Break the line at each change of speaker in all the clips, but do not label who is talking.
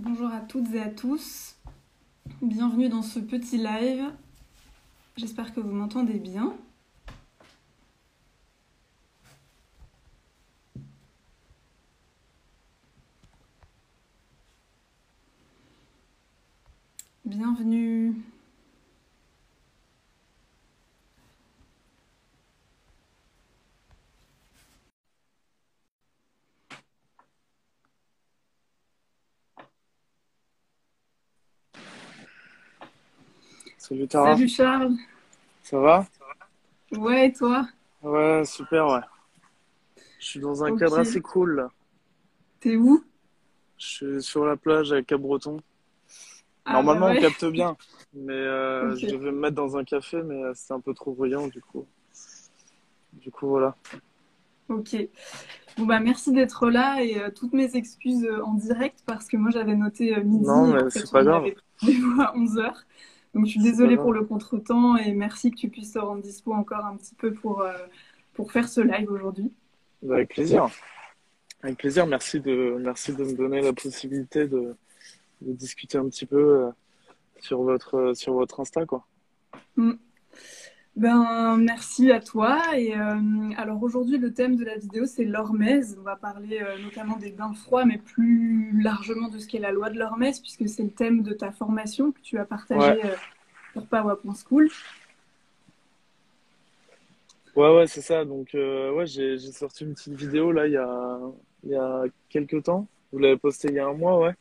Bonjour à toutes et à tous. Bienvenue dans ce petit live. J'espère que vous m'entendez bien. Bienvenue.
Salut Tara.
Salut Charles.
Ça va?
Ouais, et toi?
Ouais, super, ouais. Je suis dans un cadre assez cool là.
T'es où?
Je suis sur la plage à Cap-Breton.
Ah,
Normalement,
bah ouais.
on capte bien. Mais euh, je devais me mettre dans un café, mais euh, c'est un peu trop bruyant du coup. Du coup, voilà.
Ok. Bon bah merci d'être là et euh, toutes mes excuses euh, en direct parce que moi j'avais noté midi
Non, mais
en fait
c'est pas grave.
à 11h. Donc je suis désolée pour le contretemps et merci que tu puisses te rendre dispo encore un petit peu pour, euh, pour faire ce live aujourd'hui.
Bah, avec plaisir. Avec plaisir. Merci de, merci de me donner la possibilité de, de discuter un petit peu euh, sur votre, sur votre Insta, quoi.
Ben merci à toi et euh, alors aujourd'hui le thème de la vidéo c'est l'hormèse. On va parler euh, notamment des bains froids mais plus largement de ce qu'est la loi de l'hormèse puisque c'est le thème de ta formation que tu as partagé
Ouais.
euh, sur Pawa.school.
Ouais, ouais, c'est ça. Donc, euh, ouais, j'ai, sorti une petite vidéo là il y a, il y a quelques temps. Vous l'avez posté il y a un mois, ouais.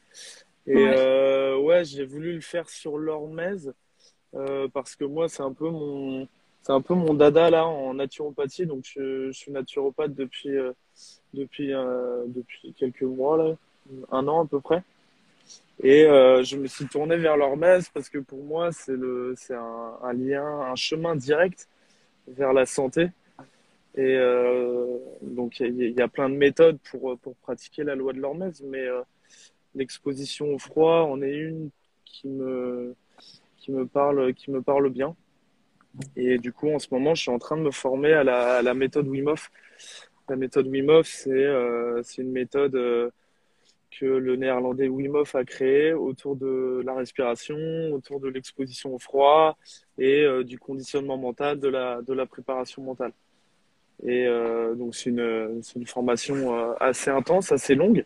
Et
Ouais.
ouais, j'ai voulu le faire sur l'hormèse parce que moi, c'est un peu mon, c'est un peu mon dada là en naturopathie. Donc, je, suis naturopathe depuis, euh, depuis, euh, depuis quelques mois là, un an à peu près. Et euh, je me suis tourné vers l'hormèse parce que pour moi, c'est le, c'est un, lien, un chemin direct vers la santé. Et euh, donc, il y, a- il y a plein de méthodes pour, pour pratiquer la loi de l'hormèse, mais euh, l'exposition au froid en est une qui me, qui me parle, qui me parle bien. Et du coup, en ce moment, je suis en train de me former à la, méthode Wim. La méthode Wim Hof, c'est euh, une méthode euh, que le néerlandais Wim a créée autour de la respiration, autour de l'exposition au froid et euh, du conditionnement mental, de la, de la préparation mentale. Et donc, c'est une, une formation assez intense, assez longue.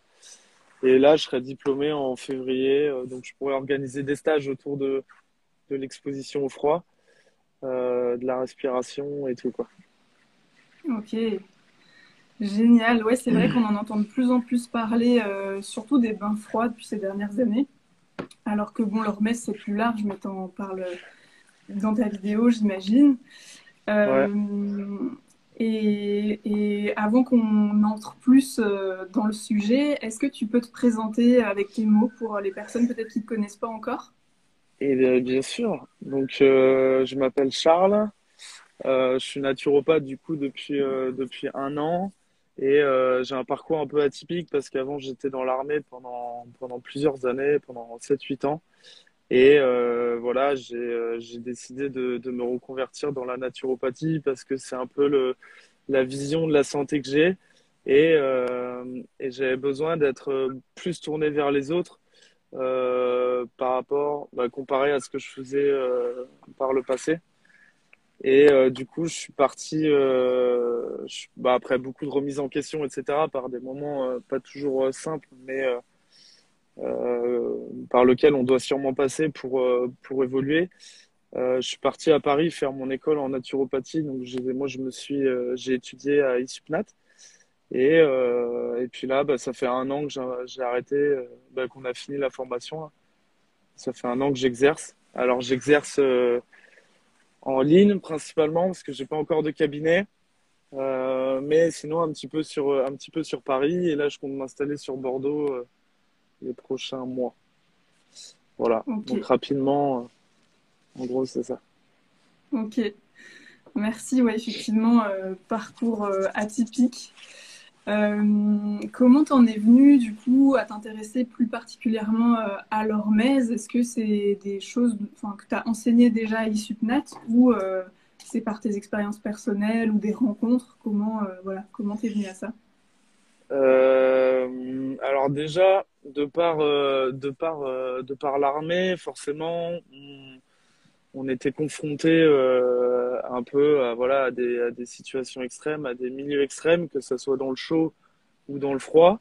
Et là, je serai diplômé en février, donc je pourrais organiser des stages autour de, de l'exposition au froid, euh, de la respiration et tout, quoi.
Ok, génial. Ouais, c'est vrai qu'on en entend de plus en plus parler, euh, surtout des bains froids depuis ces dernières années. Alors que bon, l'hormèse c'est plus large, mais t'en parles dans ta vidéo, j'imagine. Euh, et, et avant qu'on entre plus dans le sujet, est-ce que tu peux te présenter avec tes mots pour les personnes peut-être qui ne te connaissent pas encore?
Et bien, bien sûr. Donc, euh, je m'appelle Charles. Euh, je suis naturopathe du coup depuis, euh, depuis un an. Et euh, j'ai un parcours un peu atypique parce qu'avant, j'étais dans l'armée pendant, pendant plusieurs années, pendant 7-8 ans. Et euh, voilà, j'ai euh, décidé de, de me reconvertir dans la naturopathie parce que c'est un peu le, la vision de la santé que j'ai. Et, euh, et j'avais besoin d'être plus tourné vers les autres euh, par rapport, bah, comparé à ce que je faisais euh, par le passé. Et euh, du coup, je suis parti, bah, après beaucoup de remises en question, etc., par des moments pas toujours simples, mais par lesquels on doit sûrement passer pour, pour évoluer. Je suis parti à Paris faire mon école en naturopathie, donc moi je me suis, j'ai étudié à ISUPNAT. Et, euh, et puis là, bah, ça fait un an que j'ai arrêté, euh, bah, qu'on a fini la formation. là. Ça fait un an que j'exerce. Alors j'exerce euh, en ligne principalement parce que j'ai pas encore de cabinet, Euh, mais sinon un petit peu sur un petit peu sur Paris. Et là, je compte m'installer sur Bordeaux les prochains mois. Voilà. Donc rapidement, en gros, c'est ça.
Ok, merci. Ouais, effectivement, parcours atypique. Euh, comment t'en es venu du coup à t'intéresser plus particulièrement euh, à l'hormèse? Est-ce que c'est des choses que tu as enseigné déjà à ISUPNAT ou euh, c'est par tes expériences personnelles ou des rencontres? Comment voilà, comment t'es venu à ça?
Alors déjà, de par, de par, de par l'armée, forcément, on, on était confronté un peu à, voilà, à des, à des situations extrêmes, à des milieux extrêmes, que ce soit dans le chaud ou dans le froid.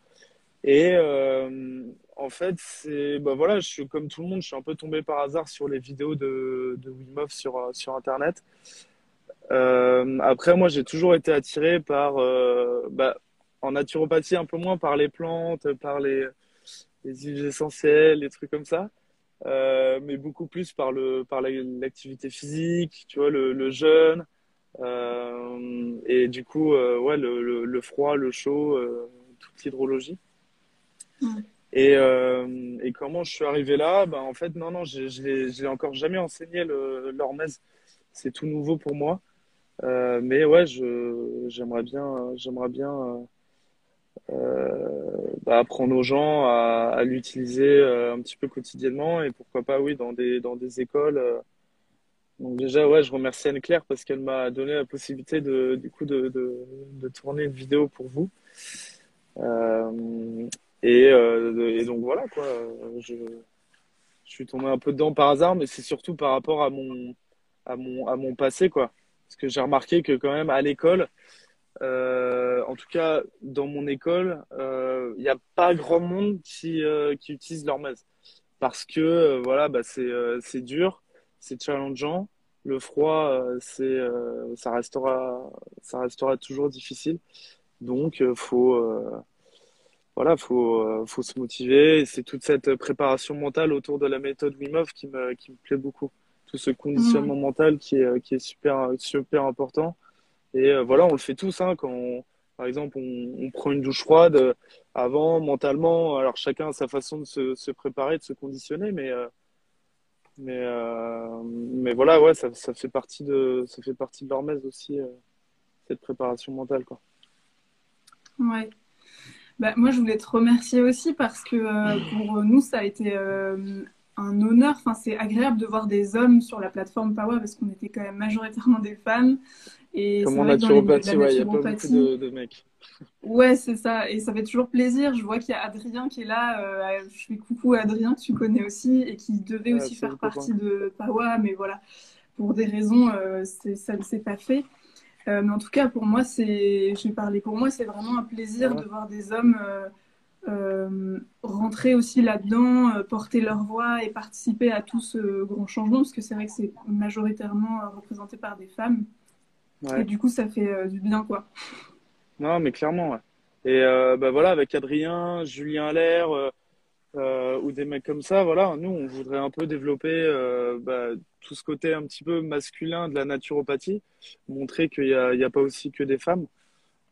Et euh, en fait, c'est, bah voilà, je suis comme tout le monde, je suis un peu tombé par hasard sur les vidéos de, de Wim sur, sur Internet. Euh, après, moi, j'ai toujours été attiré par, euh, bah, en naturopathie, un peu moins par les plantes, par les, les huiles essentielles, les trucs comme ça, euh, mais beaucoup plus par le, par la- l'activité physique, tu vois, le, le jeûne, euh, et du coup, euh, ouais, le, le, le froid, le chaud, toute l'hydrologie. Et, et comment je suis arrivé là? Ben, en fait, non, non, je, l'ai encore jamais enseigné l'hormèse. C'est tout nouveau pour moi. Mais ouais, j'aimerais bien, j'aimerais bien apprendre aux gens à, l'utiliser euh, un petit peu quotidiennement et pourquoi pas, oui, dans des, dans des écoles. euh. Donc déjà, ouais, je remercie Anne-Claire parce qu'elle m'a donné la possibilité de, du coup, de, de, tourner une vidéo pour vous. Euh, et, et donc voilà, quoi. Je, je suis tombé un peu dedans par hasard, mais c'est surtout par rapport à mon, à mon, à mon passé, quoi. Parce que j'ai remarqué que quand même à l'école, en tout cas, dans mon école, euh, il n'y a pas grand monde qui, euh, qui utilise l'hormèse. Parce que, euh, voilà, bah, c'est euh, c'est dur, c'est challengeant. Le froid, euh, c'est, euh, ça restera, ça restera toujours difficile. Donc, euh, faut, euh, voilà, faut, euh, faut se motiver. Et c'est toute cette préparation mentale autour de la méthode Wim Hof qui me, qui me plaît beaucoup. Tout ce conditionnement mental qui est, qui est super, super important. Et euh, voilà, on le fait tous, hein, quand par exemple on, prend une douche froide euh, avant, mentalement. Alors chacun a sa façon de se, préparer, de se conditionner, mais euh, mais mais voilà, ouais, ça, ça fait partie de ça fait partie de l'hormèse aussi cette préparation mentale, quoi.
Ouais. Bah, moi, je voulais te remercier aussi parce que pour nous, ça a été un honneur. Enfin, c'est agréable de voir des hommes sur la plateforme Pawa parce qu'on était quand même majoritairement des femmes. Et
Comme en naturopathie, ouais, il y a pas beaucoup de, de mecs.
ouais, c'est ça. Et ça fait toujours plaisir. Je vois qu'il y a Adrien qui est là. Euh, je fais coucou à Adrien, que tu connais aussi, et qui devait
Ah,
aussi faire
copain.
partie de Pawa. Mais voilà, pour des raisons, euh, ça ne s'est pas fait. Euh, mais en tout cas, pour moi, c'est, je vais parler pour moi, c'est vraiment un plaisir
Ouais,
de voir des hommes rentrer aussi là-dedans, euh, porter leur voix et participer à tout ce grand changement, parce que c'est vrai que c'est majoritairement euh, représenté par des femmes. Et du coup, ça fait euh, du bien, quoi.
Non, mais clairement, ouais. Et euh, bah voilà, avec Adrien, Julien Allaire, euh, euh, ou des mecs comme ça, voilà, nous, on voudrait un peu développer euh, bah, tout ce côté un petit peu masculin de la naturopathie, montrer qu'il y a, il y a pas aussi que des femmes.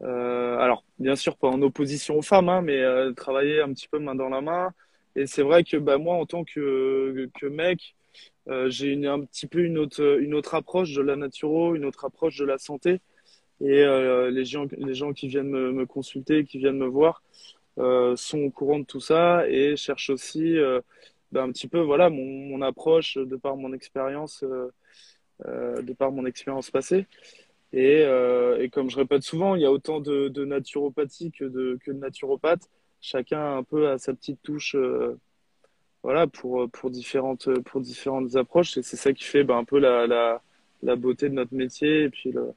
Euh, alors, bien sûr, pas en opposition aux femmes, hein, mais euh, travailler un petit peu main dans la main. Et c'est vrai que bah, moi, en tant que, que mec, euh, j'ai une, un petit peu une autre, une autre approche de la naturo, une autre approche de la santé. Et euh, les gens, les gens qui viennent me, me consulter, qui viennent me voir, euh, sont au courant de tout ça et cherchent aussi euh, ben, un petit peu voilà mon, mon approche de par mon expérience de par mon expérience passée et, euh, et comme je répète souvent il y a autant de, de naturopathie que de que de naturopathes. Chacun un peu a sa petite touche euh, voilà pour pour différentes pour différentes approches. Et c'est ça qui fait ben, un peu la, la la beauté de notre métier. Et puis le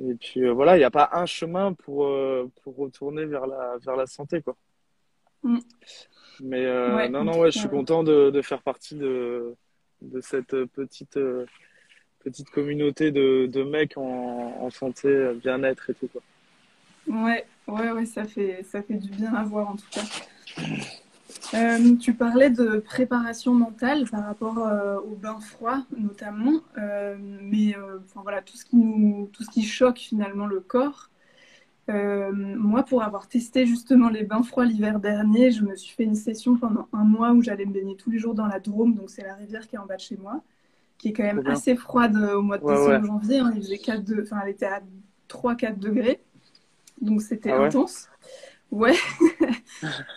et puis euh, voilà il n'y a pas un chemin pour pour retourner vers la vers la santé quoi.
Mm.
Mais
Ouais,
non, non, ouais, je suis content de, de faire partie de, de cette petite, petite communauté de, mecs en, santé, bien-être et tout, quoi.
Ouais, ouais, ouais, ça fait, ça fait du bien à voir, en tout cas. Euh, tu parlais de préparation mentale par rapport euh, au bain froid notamment, Euh, mais euh, enfin, voilà tout ce qui nous, tout ce qui choque finalement le corps. Moi, pour avoir testé justement les bains froids l'hiver dernier, je me suis fait une session pendant un mois où j'allais me baigner tous les jours dans la Drôme, donc c'est la rivière qui est en bas de chez moi, qui est quand même assez froide euh, au mois de
Ouais, ouais.
décembre-janvier. hein. il faisait 4 de... enfin, elle était à 3-4 degrés, donc c'était
Ah ouais?
intense. Ouais.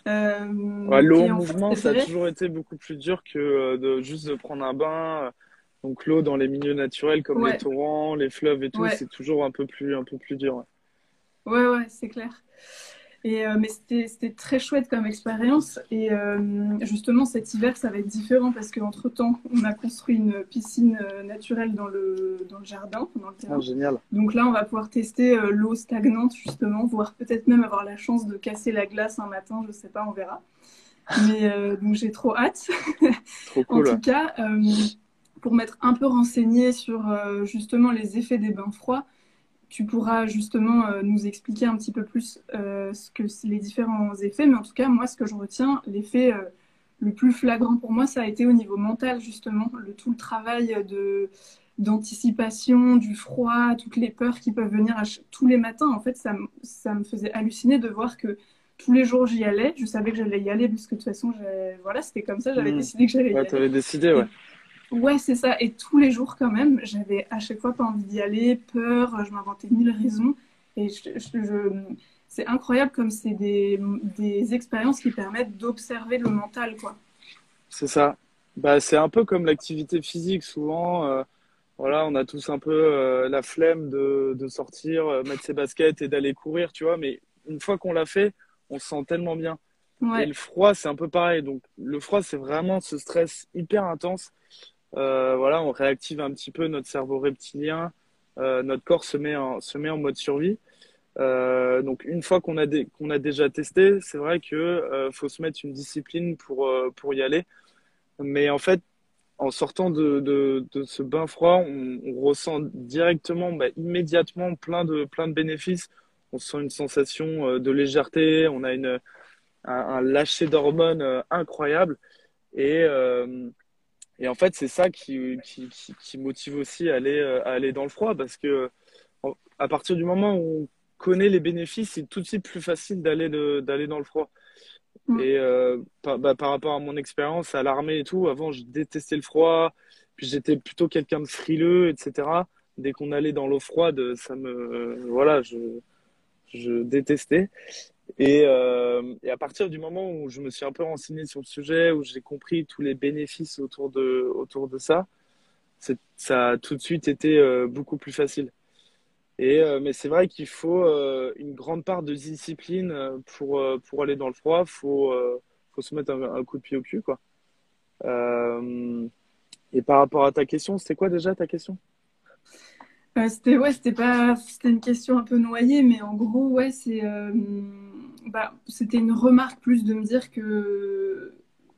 Euh,
Ouais, l'eau en mouvement, ça a toujours été beaucoup plus dur que euh, de juste de prendre un bain. Donc l'eau dans les milieux naturels comme les torrents, les fleuves et tout, c'est toujours un peu plus, un peu plus dur. ouais,
ouais, c'est clair. Et, euh, mais c'était très chouette comme expérience. Et euh, justement, cet hiver, ça va être différent parce qu'entre-temps, on a construit une piscine euh, naturelle dans le, dans le jardin, dans le terrain.
Ah, génial.
Donc là, on va pouvoir tester l'eau stagnante, justement, voire peut-être même avoir la chance de casser la glace un matin, je sais pas, on verra. Mais donc j'ai trop hâte.
Trop cool.
en tout cas, pour m'être un peu renseignée sur justement les effets des bains froids, tu pourras justement euh, nous expliquer un petit peu plus euh, ce que les différents effets. Mais en tout cas, moi, ce que je retiens, l'effet euh, le plus flagrant pour moi, ça a été au niveau mental, justement, le, tout le travail de d'anticipation, du froid, toutes les peurs qui peuvent venir tous les matins. En fait, ça, ça me faisait halluciner de voir que tous les jours j'y allais. Je savais que j'allais y aller puisque de toute façon, voilà, c'était comme ça. J'avais mmh. décidé que j'allais y
ouais,
aller.
Tu avais décidé, ouais.
Ouais, c'est ça. Et tous les jours, quand même, j'avais à chaque fois pas envie d'y aller, peur, je m'inventais mille raisons. Et je, c'est incroyable comme c'est des, des, expériences qui permettent d'observer le mental, quoi.
C'est ça. Bah, c'est un peu comme l'activité physique. Souvent, euh, voilà, on a tous un peu euh, la flemme de, de sortir, euh, mettre ses baskets et d'aller courir, tu vois. Mais une fois qu'on l'a fait, on se sent tellement bien. Et le froid, c'est un peu pareil. Donc, le froid, c'est vraiment ce stress hyper intense voilà, on réactive un petit peu notre cerveau reptilien, euh, notre corps se met en, se met en mode survie. Euh, donc une fois qu'on a, qu'on a déjà testé, c'est vrai que faut se mettre une discipline pour, pour y aller. Mais en fait, en sortant de, de, de ce bain froid, on, on ressent directement, bah, immédiatement plein de, plein de bénéfices. On sent une sensation de légèreté, on a une, un, un lâcher d'hormones incroyable. Et, euh, et en fait, c'est ça qui, qui, qui, motive aussi à aller, euh, à aller dans le froid parce que à partir du moment où on connaît les bénéfices, c'est tout de suite plus facile d'aller d'aller dans le froid. Mm. Et euh, par, bah, par, rapport à mon expérience à l'armée et tout, avant, je détestais le froid, puis j'étais plutôt quelqu'un de frileux, etc. Dès qu'on allait dans l'eau froide, ça me, voilà, je, je détestais. Et, euh, et, à partir du moment où je me suis un peu renseigné sur le sujet, où j'ai compris tous les bénéfices autour de, autour de ça, ça a tout de suite été euh, beaucoup plus facile. Et, euh, mais c'est vrai qu'il faut une grande part de discipline pour, pour aller dans le froid. Il faut, faut se mettre un, coup de pied au cul. Quoi. et par rapport à ta question, c'était quoi déjà ta question?
C'était ouais, une question un peu noyée, mais en gros, ouais, c'est bah, c'était une remarque plus de me dire que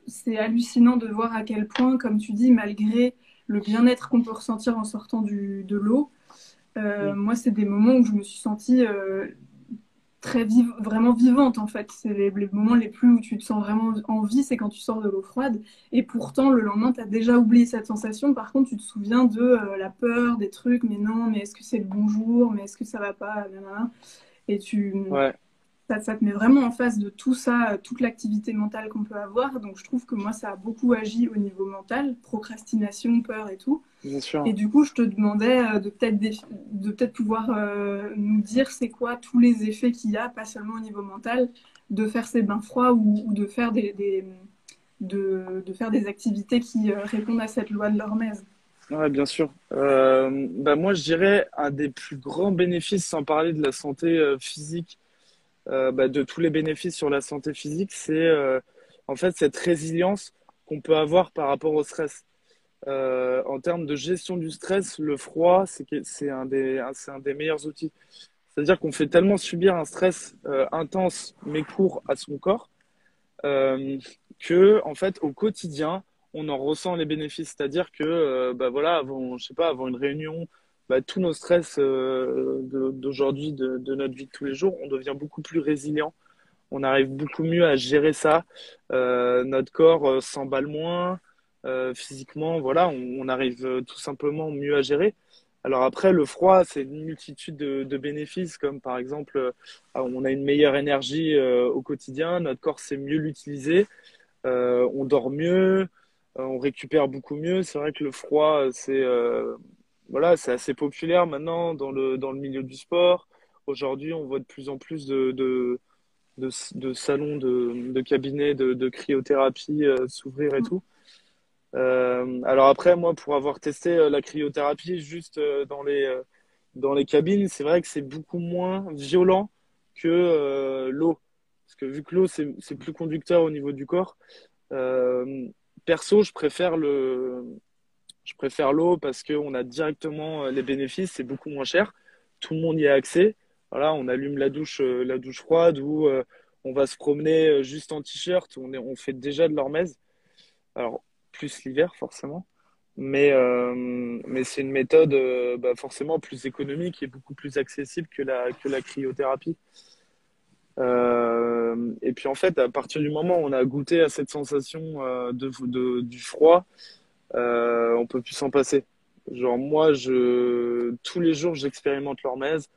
c'est hallucinant de voir à quel point, comme tu dis, malgré le bien-être qu'on peut ressentir en sortant du, de l'eau, euh, moi, c'est des moments où je me suis sentie euh, très vive, vraiment vivante en fait. C'est les, moments les plus où tu te sens vraiment en vie, c'est quand tu sors de l'eau froide. Et pourtant, le lendemain, tu as déjà oublié cette sensation. Par contre, tu te souviens de euh, la peur, des trucs, mais non, mais est-ce que c'est le bonjour, mais est-ce que ça va pas, Et tu.
Ouais
ça, te met vraiment en face de tout ça, toute l'activité mentale qu'on peut avoir. Donc je trouve que moi, ça a beaucoup agi au niveau mental, procrastination, peur et tout.
Bien sûr.
Et du coup, je te demandais euh, de peut-être de peut-être pouvoir euh, nous dire c'est quoi tous les effets qu'il y a, pas seulement au niveau mental, de faire ces bains froids ou, de faire des, de, de, faire des activités qui euh, répondent à cette loi de l'hormèse.
Ouais, bien sûr. bah moi, je dirais un des plus grands bénéfices, sans parler de la santé physique euh, bah, de tous les bénéfices sur la santé physique, c'est euh, en fait cette résilience qu'on peut avoir par rapport au stress. Euh, en termes de gestion du stress, le froid, c'est un, des, meilleurs outils. C'est-à-dire qu'on fait tellement subir un stress intense mais court à son corps que, en fait, au quotidien, on en ressent les bénéfices. C'est-à-dire que, bah voilà, je sais pas, avant une réunion, bah, tous nos stress euh, d'aujourd'hui, de, notre vie de tous les jours, on devient beaucoup plus résilient. On arrive beaucoup mieux à gérer ça. Euh, notre corps euh, s'emballe moins. physiquement, voilà, on, arrive tout simplement mieux à gérer. Alors après, le froid, c'est une multitude de, bénéfices, comme par exemple, on a une meilleure énergie au quotidien, notre corps sait mieux l'utiliser, on dort mieux, on récupère beaucoup mieux. C'est vrai que le froid, c'est voilà, c'est assez populaire maintenant dans le, dans le milieu du sport. Aujourd'hui, on voit de plus en plus de, de, de, salons, de, de cabinets de, cryothérapie euh, s'ouvrir et tout. Euh, alors après, moi, pour avoir testé euh, la cryothérapie juste dans les, dans les cabines, c'est vrai que c'est beaucoup moins violent que l'eau. Parce que vu que l'eau, c'est plus conducteur au niveau du corps, perso, je préfère le, je préfère l'eau parce qu'on a directement les bénéfices, c'est beaucoup moins cher. Tout le monde y a accès. Voilà, on allume la douche, la douche froide ou on va se promener juste en t-shirt. On, on fait déjà de l'hormèse. Alors, plus l'hiver, forcément. Mais, euh, mais c'est une méthode euh, bah, forcément plus économique et beaucoup plus accessible que la, que la cryothérapie. Euh, et puis en fait, à partir du moment où on a goûté à cette sensation de, du froid, on peut plus s'en passer. Genre moi, tous les jours, j'expérimente l'hormèse.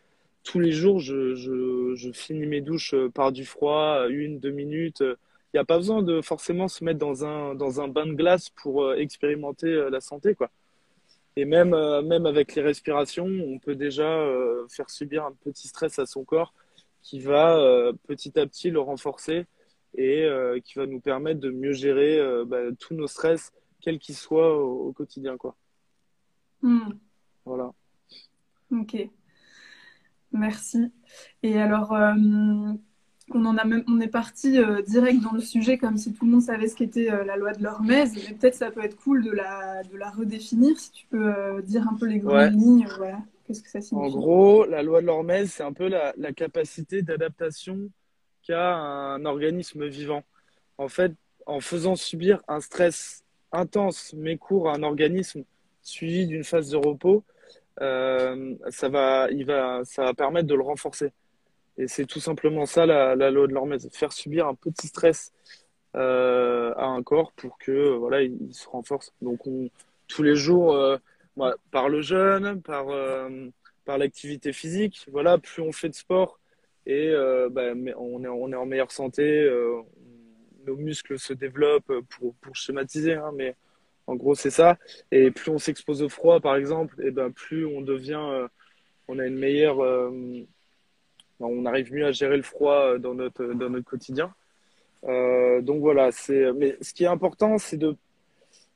Tous les jours, je, finis mes douches par du froid, une, deux minutes il n'y a pas besoin de forcément se mettre dans un, dans un bain de glace pour euh, expérimenter euh, la santé, quoi. Et même, euh, même avec les respirations, on peut déjà faire subir un petit stress à son corps qui va petit à petit le renforcer et qui va nous permettre de mieux gérer bah, tous nos stress, quels qu'ils soient au, quotidien, quoi.
Hmm.
Voilà.
Ok. Merci. Et alors, on en a même, on est parti euh, direct dans le sujet comme si tout le monde savait ce qu'était euh, la loi de l'Hormèse. Mais peut-être ça peut être cool de la, de la redéfinir. Si tu peux euh, dire un peu les grandes lignes, voilà. Qu'est-ce que ça signifie?
En gros, la loi de l'Hormèse, c'est un peu la, la capacité d'adaptation qu'a un organisme vivant. En fait, en faisant subir un stress intense mais court à un organisme suivi d'une phase de repos, ça va, il va, ça va permettre de le renforcer. Et c'est tout simplement ça la, loi de l'hormèse, faire subir un petit stress euh, à un corps pour que voilà il, se renforce. Donc on, tous les jours, euh, par le jeûne, par euh, par l'activité physique, voilà, plus on fait de sport et euh, bah, on est on est en meilleure santé, euh, nos muscles se développent pour pour schématiser, hein, mais en gros c'est ça. Et plus on s'expose au froid, par exemple, et ben plus on devient, on a une meilleure on arrive mieux à gérer le froid euh, dans notre, dans notre quotidien. Euh, donc voilà, c'est. Mais ce qui est important, c'est de,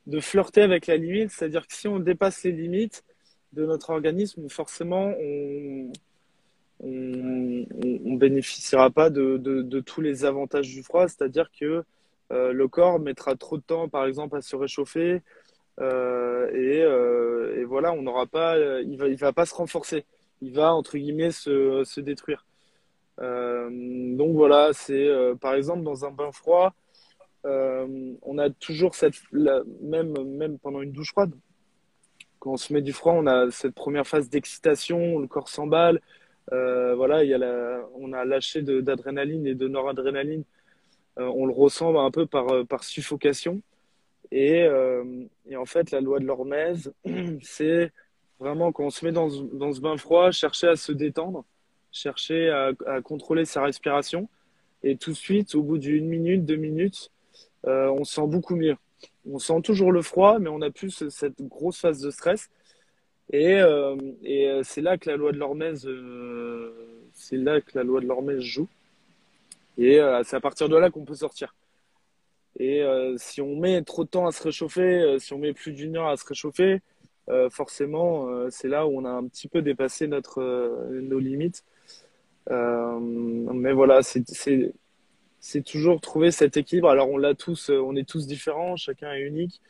de flirter avec la limite, c'est-à-dire que si on dépasse les limites de notre organisme, forcément, on on, bénéficiera pas de, de, tous les avantages du froid, c'est-à-dire que euh, le corps mettra trop de temps, par exemple, à se réchauffer, et, et, voilà, on n'aura pas, il va, il va pas se renforcer, il va entre guillemets se, se détruire. Euh, donc voilà, c'est euh, par exemple dans un bain froid, euh, on a toujours cette, même, même pendant une douche froide, quand on se met du froid, on a cette première phase d'excitation, le corps s'emballe. Voilà, a la, on a lâché d'adrénaline et de noradrénaline. on le ressent un peu par, par suffocation. Et, en fait, la loi de l'hormèse, c'est vraiment quand on se met dans, ce bain froid, chercher à se détendre chercher à, contrôler sa respiration. Et tout de suite, au bout d'une minute, deux minutes, euh, on sent beaucoup mieux. On sent toujours le froid, mais on a plus cette grosse phase de stress. Et, euh, euh, c'est là que la loi de l'hormèse, c'est là que la loi de joue. Et c'est à partir de là qu'on peut sortir. Et si on met trop de temps à se réchauffer, si on met plus d'une heure à se réchauffer, forcément, c'est là où on a un petit peu dépassé notre, nos limites. Euh, mais voilà, c'est toujours trouver cet équilibre. Alors on l'a tous, on est tous différents, chacun est unique.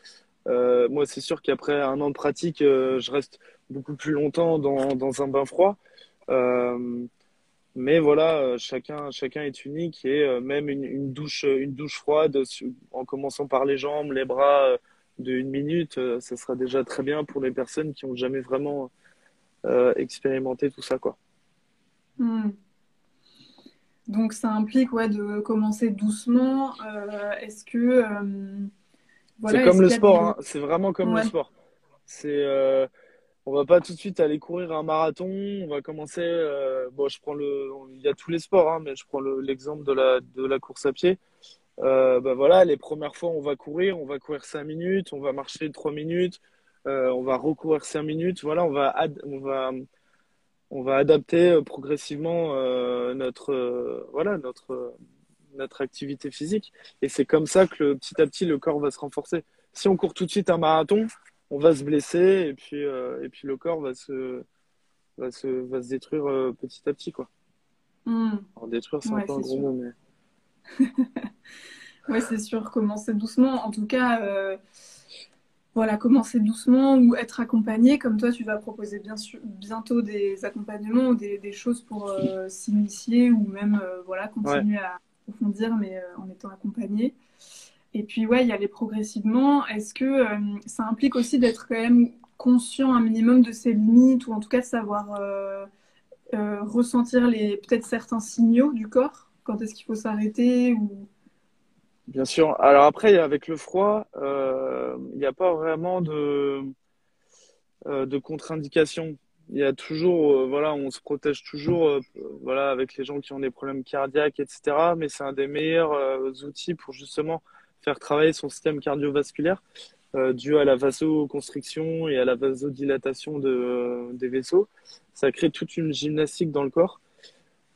Euh, moi, c'est sûr qu'après un an de pratique, euh, je reste beaucoup plus longtemps dans, dans un bain froid. mais voilà, chacun, chacun est unique et même une, douche, une douche froide, en commençant par les jambes, les bras, de une minute, ça sera déjà très bien pour les personnes qui ont jamais vraiment expérimenté tout ça, quoi.
Hmm. Donc ça implique ouais, de commencer doucement. Euh, est-ce que... Euh,
c'est comme le sport, hein. c'est vraiment comme le sport. C'est, euh, on va pas tout de suite aller courir un marathon. On va commencer. bon, je prends le, il y a tous les sports, hein, mais je prends l'exemple de la de la course à pied. bah voilà, les premières fois, on va courir, on va courir 5 minutes, on va marcher 3 minutes, on va recourir 5 minutes. Voilà, on va on va on va adapter euh, progressivement euh, notre euh, voilà notre notre activité physique et c'est comme ça que petit à petit le corps va se renforcer. Si on court tout de suite un marathon, on va se blesser et puis et puis le corps va se va se va se détruire petit à petit quoi.
Hmm.
détruire c'est un peu un gros mot mais
ouais, c'est sûr, commencer doucement. En tout cas, euh, voilà, commencer doucement ou être accompagné. Comme toi, tu vas proposer bien sûr, bientôt des accompagnements ou des, des choses pour euh, s'initier ou même euh, voilà, continuer à approfondir, mais en étant accompagné. Et puis, ouais, y aller progressivement. Est-ce que ça implique aussi d'être quand même conscient un minimum de ses limites ou en tout cas de savoir ressentir les peut-être certains signaux du corps quand est-ce qu'il faut s'arrêter ou...
Bien sûr. Alors après, avec le froid, euh, il n'y a pas vraiment de, euh, de contre-indication. Il y a toujours, euh, voilà, on se protège toujours, voilà, avec les gens qui ont des problèmes cardiaques, etc. Mais c'est un des meilleurs outils pour justement faire travailler son système cardiovasculaire dû à la vasoconstriction et à la vasodilatation de, des vaisseaux. Ça crée toute une gymnastique dans le corps.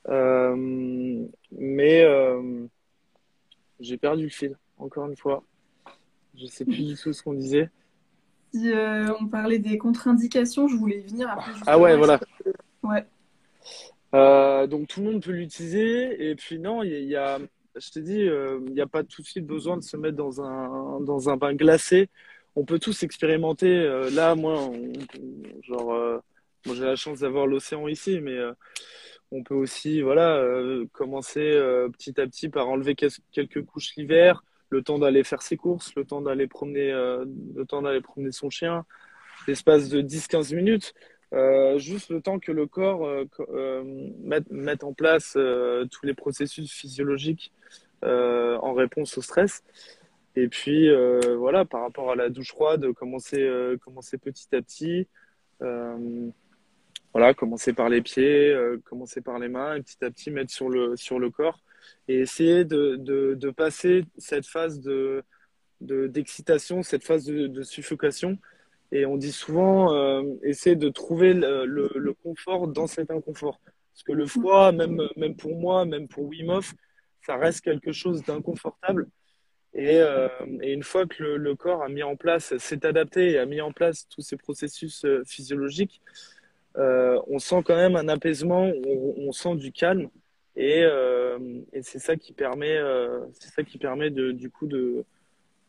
Euh, mais euh, j'ai perdu le fil, encore une fois. Je sais plus du tout ce qu'on disait.
Si euh, on parlait des contre-indications, je voulais y venir après.
Ah ouais, voilà.
Ouais.
donc tout le monde peut l'utiliser. Et puis non, il y, a, je te dis, il n'y a pas tout de suite besoin de se mettre dans un, dans un bain glacé. On peut tous expérimenter. là, moi, genre, j'ai la chance d'avoir l'océan ici, mais on peut aussi voilà, euh, commencer euh, petit à petit par enlever quelques couches l'hiver, le temps d'aller faire ses courses, le temps d'aller promener, euh, le temps d'aller promener son chien, l'espace de 10-15 minutes, juste le temps que le corps mette, en place tous les processus physiologiques en réponse au stress. Et puis voilà, par rapport à la douche froide, commencer, commencer petit à petit voilà, commencer par les pieds, euh, commencer par les mains, et petit à petit mettre sur le, sur le corps et essayer de, de, passer cette phase de, d'excitation, cette phase de, suffocation. Et on dit souvent, euh, essayer de trouver le, le, confort dans cet inconfort. Parce que le froid, même, même pour moi, même pour Wim ça reste quelque chose d'inconfortable. Et, euh, et, une fois que le, le, corps a mis en place, s'est adapté et a mis en place tous ces processus euh, physiologiques, euh, on sent quand même un apaisement, on, sent du calme et, euh, et c'est ça qui permet, euh, c'est ça qui permet de, du coup de,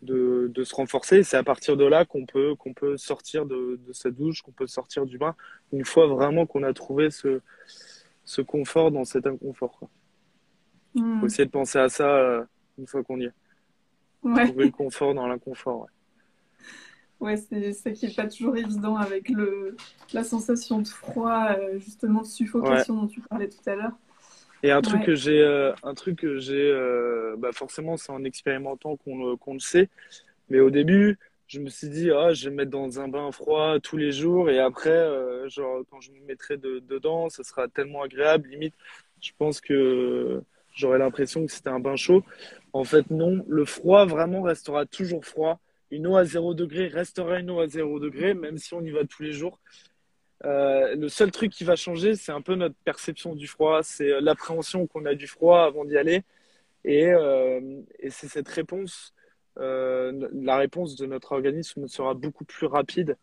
de, de se renforcer. C'est à partir de là qu'on peut, qu'on peut sortir de, de sa douche, qu'on peut sortir du bain, une fois vraiment qu'on a trouvé ce, ce confort dans cet inconfort. Il faut hmm. essayer de penser à ça une fois qu'on y est. Ouais. Trouver le confort dans l'inconfort. Ouais.
Ouais, c'est ça qui n'est pas toujours évident avec le, la sensation de froid, euh, justement de suffocation dont tu parlais tout à l'heure.
Et un truc que j'ai, euh, un truc que j'ai, euh, bah forcément, c'est en expérimentant qu'on qu'on le sait. Mais au début, je me suis dit, ah, je vais me mettre dans un bain froid tous les jours, et après, genre, quand je me mettrai de, dedans, ça sera tellement agréable. Limite, je pense que j'aurais l'impression que c'était un bain chaud. En fait, non. Le froid vraiment restera toujours froid une eau à 0 degré restera une eau à 0 degré, même si on y va tous les jours. Euh, le seul truc qui va changer, c'est un peu notre perception du froid, c'est euh, l'appréhension qu'on a du froid avant d'y aller. Et, euh, et c'est cette réponse, la réponse de notre organisme sera beaucoup plus rapide.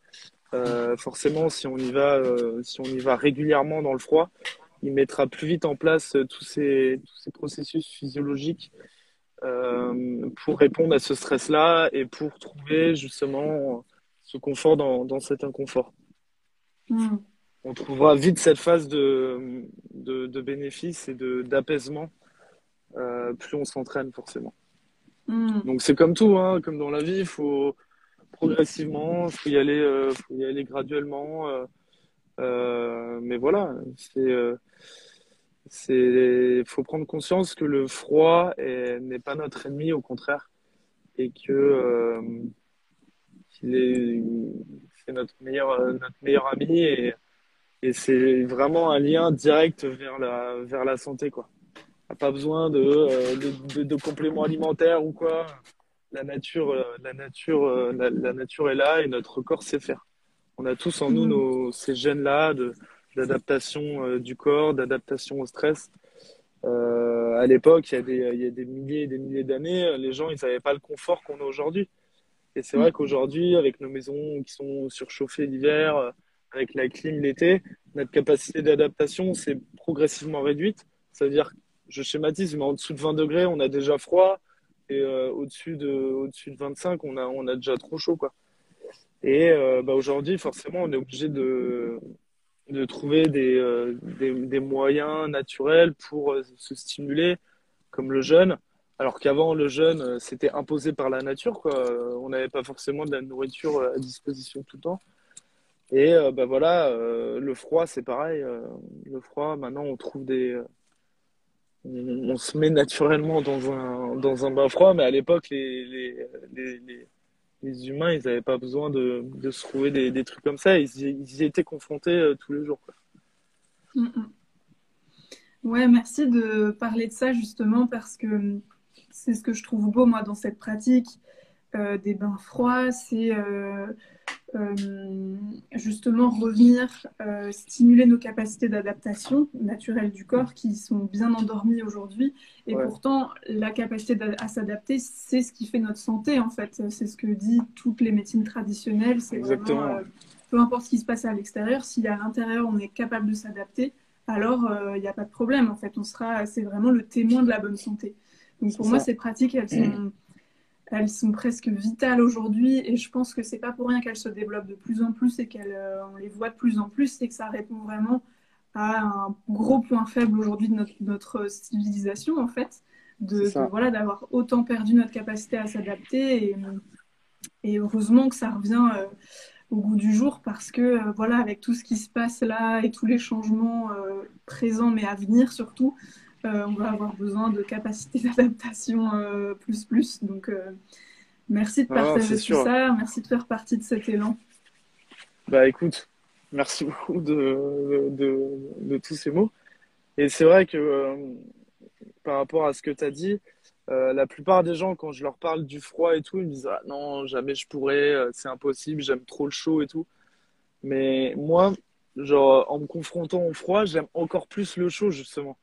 forcément, si on y va, si on y va régulièrement dans le froid, il mettra plus vite en place tous ces, tous ces processus physiologiques euh, pour répondre à ce stress-là et pour trouver justement ce confort dans, dans cet inconfort. Hmm. On trouvera vite cette phase de, de, de bénéfice et d'apaisement euh, plus on s'entraîne forcément. Hmm. Donc c'est comme tout, hein, comme dans la vie, il faut progressivement, il faut y aller, euh, faut y aller graduellement. Euh, mais voilà, c'est c'est faut prendre conscience que le froid n'est pas notre ennemi, au contraire, et que est c'est notre meilleur notre meilleur ami et, et c'est vraiment un lien direct vers la vers la santé quoi. a pas besoin de, euh, de, de, compléments alimentaires ou quoi. La nature euh, la nature euh, la, la, nature est là et notre corps sait faire. On a tous en nous mmh. nos, ces gènes là de d'adaptation euh, du corps, d'adaptation au stress. Euh, à l'époque, il y, a des, il y a des milliers et des milliers d'années, les gens, ils n'avaient pas le confort qu'on a aujourd'hui. Et c'est vrai qu'aujourd'hui, avec nos maisons qui sont surchauffées l'hiver, avec la clim l'été, notre capacité d'adaptation s'est progressivement réduite. Ça veut dire je schématise, mais en dessous de 20 degrés, on a déjà froid. Et au-dessus de, au-dessus de 25, on a, on a déjà trop chaud, quoi. Et bah, aujourd'hui, forcément, on est obligé de, de trouver des, des, des, moyens naturels pour se stimuler, comme le jeûne. Alors qu'avant, le jeûne, c'était imposé par la nature, quoi. On n'avait pas forcément de la nourriture à disposition tout le temps. Et euh, bah voilà, euh, le froid, c'est pareil. Euh, le froid, maintenant, on trouve des. On, se met naturellement dans un, dans un bain froid, mais à l'époque, les, les, les, les, humains, ils n'avaient pas besoin de, de se trouver des, des, trucs comme ça. Ils, ils y étaient confrontés tous les jours. Quoi.
Mm, mm. Ouais, merci de parler de ça justement parce que c'est ce que je trouve beau, moi, dans cette pratique des bains froids. C'est euh, justement revenir euh, stimuler nos capacités d'adaptation naturelle du corps qui sont bien endormies aujourd'hui. Et pourtant, la capacité à s'adapter, c'est ce qui fait notre santé en fait. C'est ce que dit toutes les médecines traditionnelles. C'est vraiment, euh, peu importe ce qui se passe à l'extérieur, si à l'intérieur on est capable de s'adapter, alors il n'y a pas de problème en fait. On sera, c'est vraiment le témoin de la bonne santé. Donc pour moi, ces pratiques, elles sont elles sont presque vitales aujourd'hui. Et je pense que c'est pas pour rien qu'elles se développent de plus en plus et qu'on euh, les voit de plus en plus, c'est que ça répond vraiment à un gros point faible aujourd'hui de notre, civilisation en fait, de, voilà d'avoir autant perdu notre capacité à s'adapter et, et, heureusement que ça revient euh, au goût du jour parce que euh, voilà avec tout ce qui se passe là et tous les changements présents mais à venir surtout, on va avoir besoin de capacités d'adaptation euh, plus plus. Donc, euh, merci de partager tout ça. Merci de faire partie de cet élan.
Bah écoute, merci beaucoup de, de, tous ces mots. Et c'est vrai que par rapport à ce que tu as dit, la plupart des gens, quand je leur parle du froid et tout, ils me disent ah, non, jamais je pourrais, c'est impossible, j'aime trop le chaud et tout. Mais moi, genre, en me confrontant au froid, j'aime encore plus le chaud, justement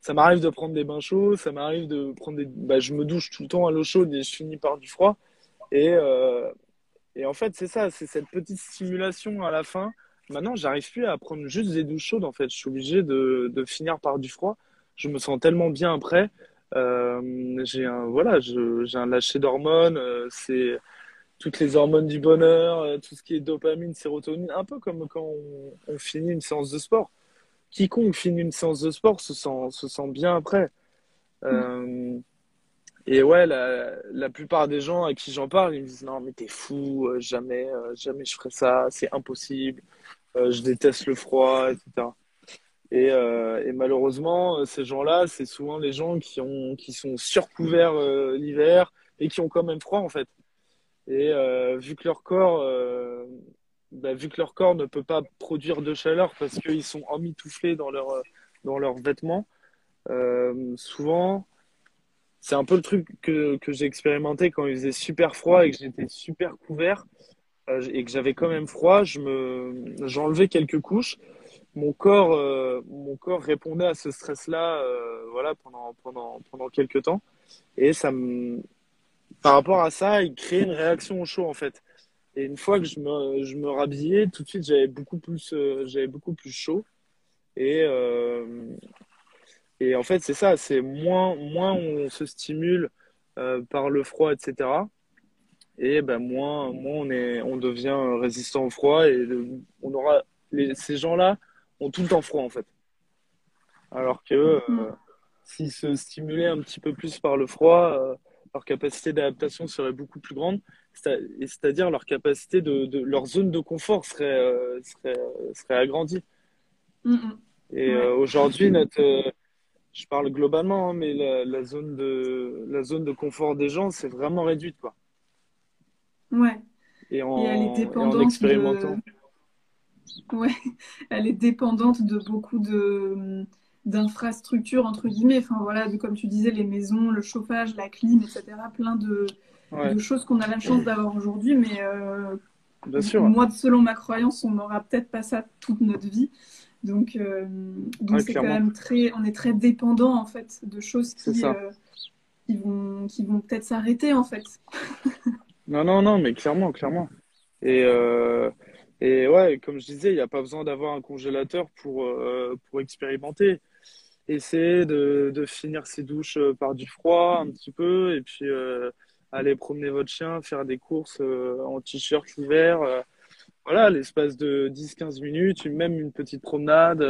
ça m'arrive de prendre des bains chauds, ça m'arrive de prendre des. Bah, je me douche tout le temps à l'eau chaude et je finis par du froid. Et, euh, et en fait, c'est ça, c'est cette petite stimulation à la fin. Maintenant, j'arrive plus à prendre juste des douches chaudes. En fait, je suis obligé de, de finir par du froid. Je me sens tellement bien après. Euh, j'ai un voilà, un lâcher d'hormones. Euh, c'est toutes les hormones du bonheur, tout ce qui est dopamine, sérotonine, un peu comme quand on finit une séance de sport quiconque finit une séance de sport se sent, se sent bien après. Euh, et ouais, la, la, plupart des gens à qui j'en parle, ils me disent non, mais t'es fou, euh, jamais, euh, jamais je ferai ça, c'est impossible, je déteste le froid, etc. Et, et malheureusement, ces gens-là, c'est souvent les gens qui, ont, qui sont surcouverts l'hiver et qui ont quand même froid en fait. Et vu que leur corps bah, vu que leur corps ne peut pas produire de chaleur parce qu'ils sont emmitouflés dans, leur, dans leurs vêtements, euh, souvent, c'est un peu le truc que, que j'ai expérimenté quand il faisait super froid et que j'étais super couvert euh, et que j'avais quand même froid. Je me, j'enlevais quelques couches. Mon corps, euh, mon corps répondait à ce stress-là, euh, voilà, pendant, pendant, pendant quelques temps. Et ça me, par rapport à ça, il crée une réaction au chaud, en fait. Et une fois que je me, je me rhabillais, tout de suite, j'avais beaucoup plus, euh, j'avais beaucoup plus chaud. Et, euh, et en fait, c'est ça, c'est moins, moins on se stimule euh, par le froid, etc. Et ben moins, moins on est, on devient résistant au froid et on aura, les, ces gens-là ont tout le temps froid en fait. Alors que mm. s'ils se stimulaient un petit peu plus par le froid, leur capacité d'adaptation serait beaucoup plus grande c'est-à-dire leur capacité de, leur zone de confort serait, euh, serait, serait, agrandie. Mm. Et euh, aujourd'hui, notre, euh, je parle globalement, hein, mais la, zone de, la zone de confort des gens, c'est vraiment réduite. Quoi.
Ouais.
Et en, elle est dépendante expérimentant.
De... Ouais, elle est dépendante de beaucoup de d'infrastructures entre guillemets enfin voilà comme tu disais les maisons le chauffage la clim etc plein de, de choses qu'on a la chance d'avoir aujourd'hui, mais euh, moi, selon ma croyance, on n'aura peut-être pas ça toute notre vie. Donc, euh, donc c'est quand même très, on est très dépendant en fait de choses qui, euh, qui vont, qui vont peut-être s'arrêter en fait.
non, non, non, mais clairement, clairement. Et, et ouais, comme je disais, il n'y a pas besoin d'avoir un congélateur pour, pour expérimenter. essayer de, de finir ses douches par du froid un petit peu et puis aller promener votre chien, faire des courses en t-shirt l'hiver. voilà, l'espace de 10-15 minutes, même une petite promenade.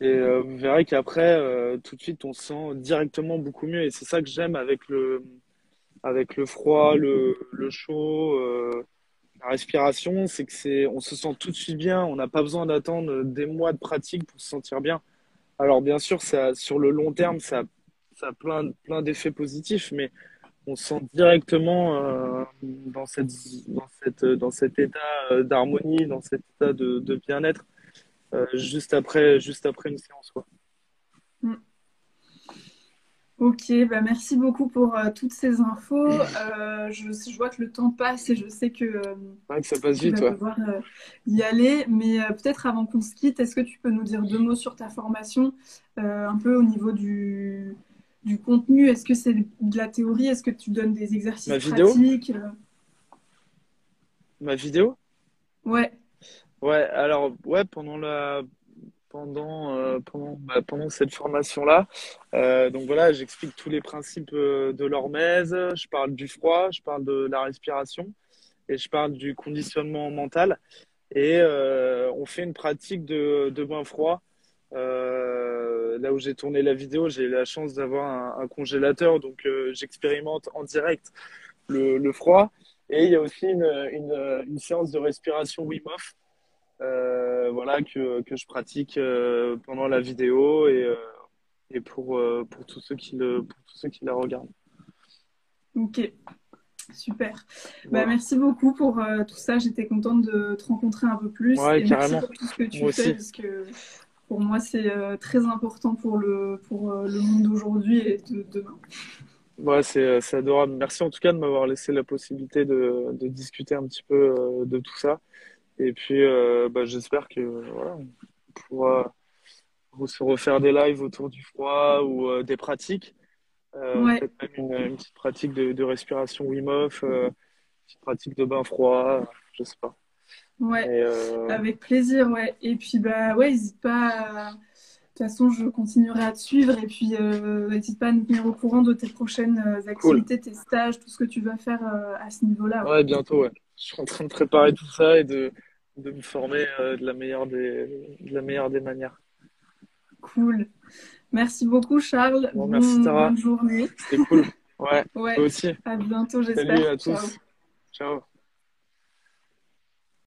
et vous verrez qu'après, tout de suite, on se sent directement beaucoup mieux. Et c'est ça que j'aime avec le, avec le froid, le, le chaud, euh, la respiration, c'est que c'est, on se sent tout de suite bien. On n'a pas besoin d'attendre des mois de pratique pour se sentir bien. Alors bien sûr, ça, sur le long terme, ça, ça a plein, plein d'effets positifs, mais on se sent directement euh, dans, cette, dans, cette, dans cet état euh, d'harmonie, dans cet état de, de bien-être, euh, juste, après, juste après une séance. Quoi. Mm.
Ok, bah merci beaucoup pour euh, toutes ces infos. Euh, je, je, vois que le temps passe et je sais que, euh,
ouais, que ça passe vite, tu vas
devoir y aller. Mais peut-être avant qu'on se quitte, est-ce que tu peux nous dire deux mots sur ta formation, un peu au niveau du, du contenu Est-ce que c'est de la théorie? Est-ce que tu donnes des exercices Ma pratiques
Ma vidéo?
Ouais.
Ouais, alors, ouais, pendant la pendant, euh, pendant, bah, pendant cette formation-là. Euh, donc voilà, j'explique tous les principes euh, de l'hormèse, je parle du froid, je parle de la respiration et je parle du conditionnement mental. Et on fait une pratique de, de bain froid. Là où j'ai tourné la vidéo, j'ai eu la chance d'avoir un, congélateur, donc j'expérimente en direct le, le, froid. Et il y a aussi une, une, une séance de respiration Wim Hof euh, voilà, que, que je pratique euh, pendant la vidéo et, euh, et pour, pour, tous ceux qui le, pour tous ceux qui la regardent.
Ok, super. Bah, merci beaucoup pour tout ça. J'étais contente de te rencontrer un peu plus.
Ouais,
et
carrément.
merci pour tout ce que tu fais, parce que pour moi, c'est très important pour le, pour le monde d'aujourd'hui et de demain.
Ouais, c'est adorable. Merci en tout cas de m'avoir laissé la possibilité de, de discuter un petit peu de tout ça. Et puis, euh, bah, j'espère que voilà, on pourra se refaire des lives autour du froid ou euh, des pratiques. Euh, Peut-être même une, une, petite pratique de, de respiration Wim Hof, euh, une petite pratique de bain froid, je sais pas.
Ouais, euh, avec plaisir, ouais. Et puis, bah ouais, n'hésite pas. De toute façon, je continuerai à te suivre et puis n'hésite pas à nous tenir au courant de tes prochaines activités, tes stages, tout ce que tu vas faire à ce niveau-là.
Ouais. ouais, bientôt, ouais je suis en train de préparer tout ça et de, de me former euh, de, la meilleure des, de la meilleure des manières.
Cool. Merci beaucoup, Charles.
Bon, merci, Tara.
Bonne journée.
C'était cool. Ouais, ouais. aussi.
À bientôt, j'espère.
Salut à tous. Ciao.